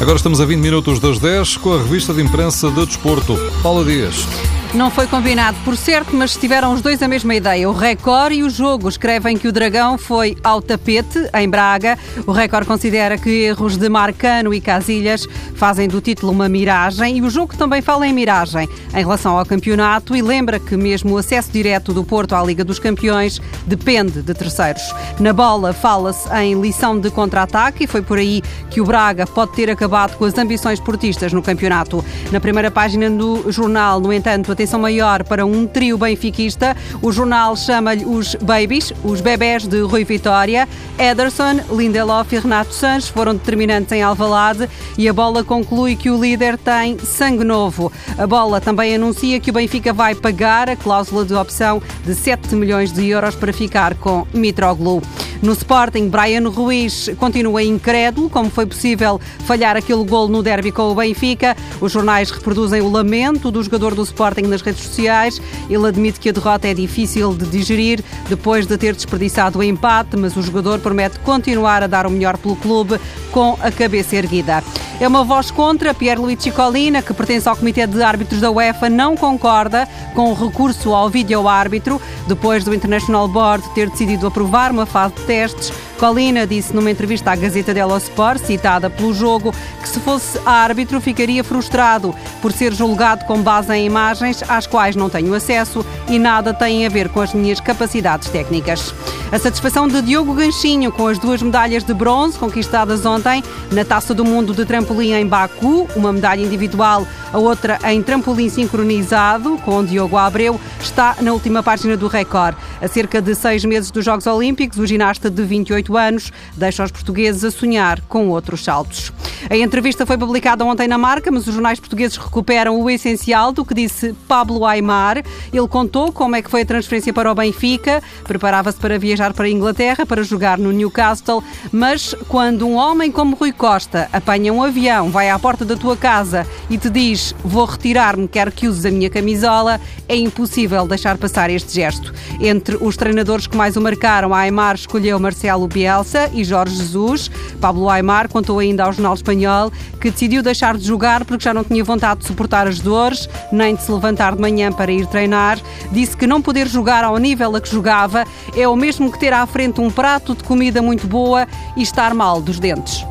Agora estamos a 20 minutos das 10 com a revista de imprensa de Desporto. Paula Dias. Não foi combinado, por certo, mas tiveram os dois a mesma ideia. O Record e o jogo escrevem que o Dragão foi ao tapete, em Braga. O Record considera que erros de Marcano e Casilhas fazem do título uma miragem e o jogo também fala em miragem em relação ao campeonato e lembra que mesmo o acesso direto do Porto à Liga dos Campeões depende de terceiros. Na bola fala-se em lição de contra-ataque e foi por aí que o Braga pode ter acabado com as ambições portistas no campeonato. Na primeira página do jornal, no entanto, atenção maior para um trio benfiquista. O jornal chama-lhe os Babies, os bebés de Rui Vitória. Ederson, Lindelof e Renato Sanches foram determinantes em Alvalade e a bola conclui que o líder tem sangue novo. A bola também anuncia que o Benfica vai pagar a cláusula de opção de 7 milhões de euros para ficar com Mitroglou. No Sporting, Brian Ruiz continua incrédulo como foi possível falhar aquele gol no derby com o Benfica. Os jornais reproduzem o lamento do jogador do Sporting nas redes sociais. Ele admite que a derrota é difícil de digerir depois de ter desperdiçado o empate, mas o jogador promete continuar a dar o melhor pelo clube com a cabeça erguida. É uma voz contra. Pierluigi Colina, que pertence ao Comitê de Árbitros da UEFA, não concorda com o recurso ao vídeo-árbitro, depois do International Board ter decidido aprovar uma fase de testes Colina disse numa entrevista à Gazeta dello Sport, citada pelo jogo, que se fosse árbitro ficaria frustrado por ser julgado com base em imagens às quais não tenho acesso e nada tem a ver com as minhas capacidades técnicas. A satisfação de Diogo Ganchinho com as duas medalhas de bronze conquistadas ontem na Taça do Mundo de Trampolim em Baku, uma medalha individual, a outra em trampolim sincronizado, com Diogo Abreu, está na última página do Record. A cerca de seis meses dos Jogos Olímpicos, o ginasta de 28 anos deixa os portugueses a sonhar com outros saltos. A entrevista foi publicada ontem na marca, mas os jornais portugueses recuperam o essencial do que disse Pablo Aymar. Ele contou como é que foi a transferência para o Benfica, preparava-se para viajar para a Inglaterra para jogar no Newcastle, mas quando um homem como Rui Costa apanha um avião, vai à porta da tua casa e te diz vou retirar-me, quero que uses a minha camisola, é impossível deixar passar este gesto. Entre os treinadores que mais o marcaram, Aymar escolheu Marcelo Bielsa e Jorge Jesus. Pablo Aymar contou ainda aos jornais espanhol, que decidiu deixar de jogar porque já não tinha vontade de suportar as dores, nem de se levantar de manhã para ir treinar. Disse que não poder jogar ao nível a que jogava é o mesmo que ter à frente um prato de comida muito boa e estar mal dos dentes.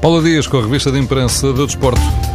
Paula Dias com a revista de imprensa do Desporto.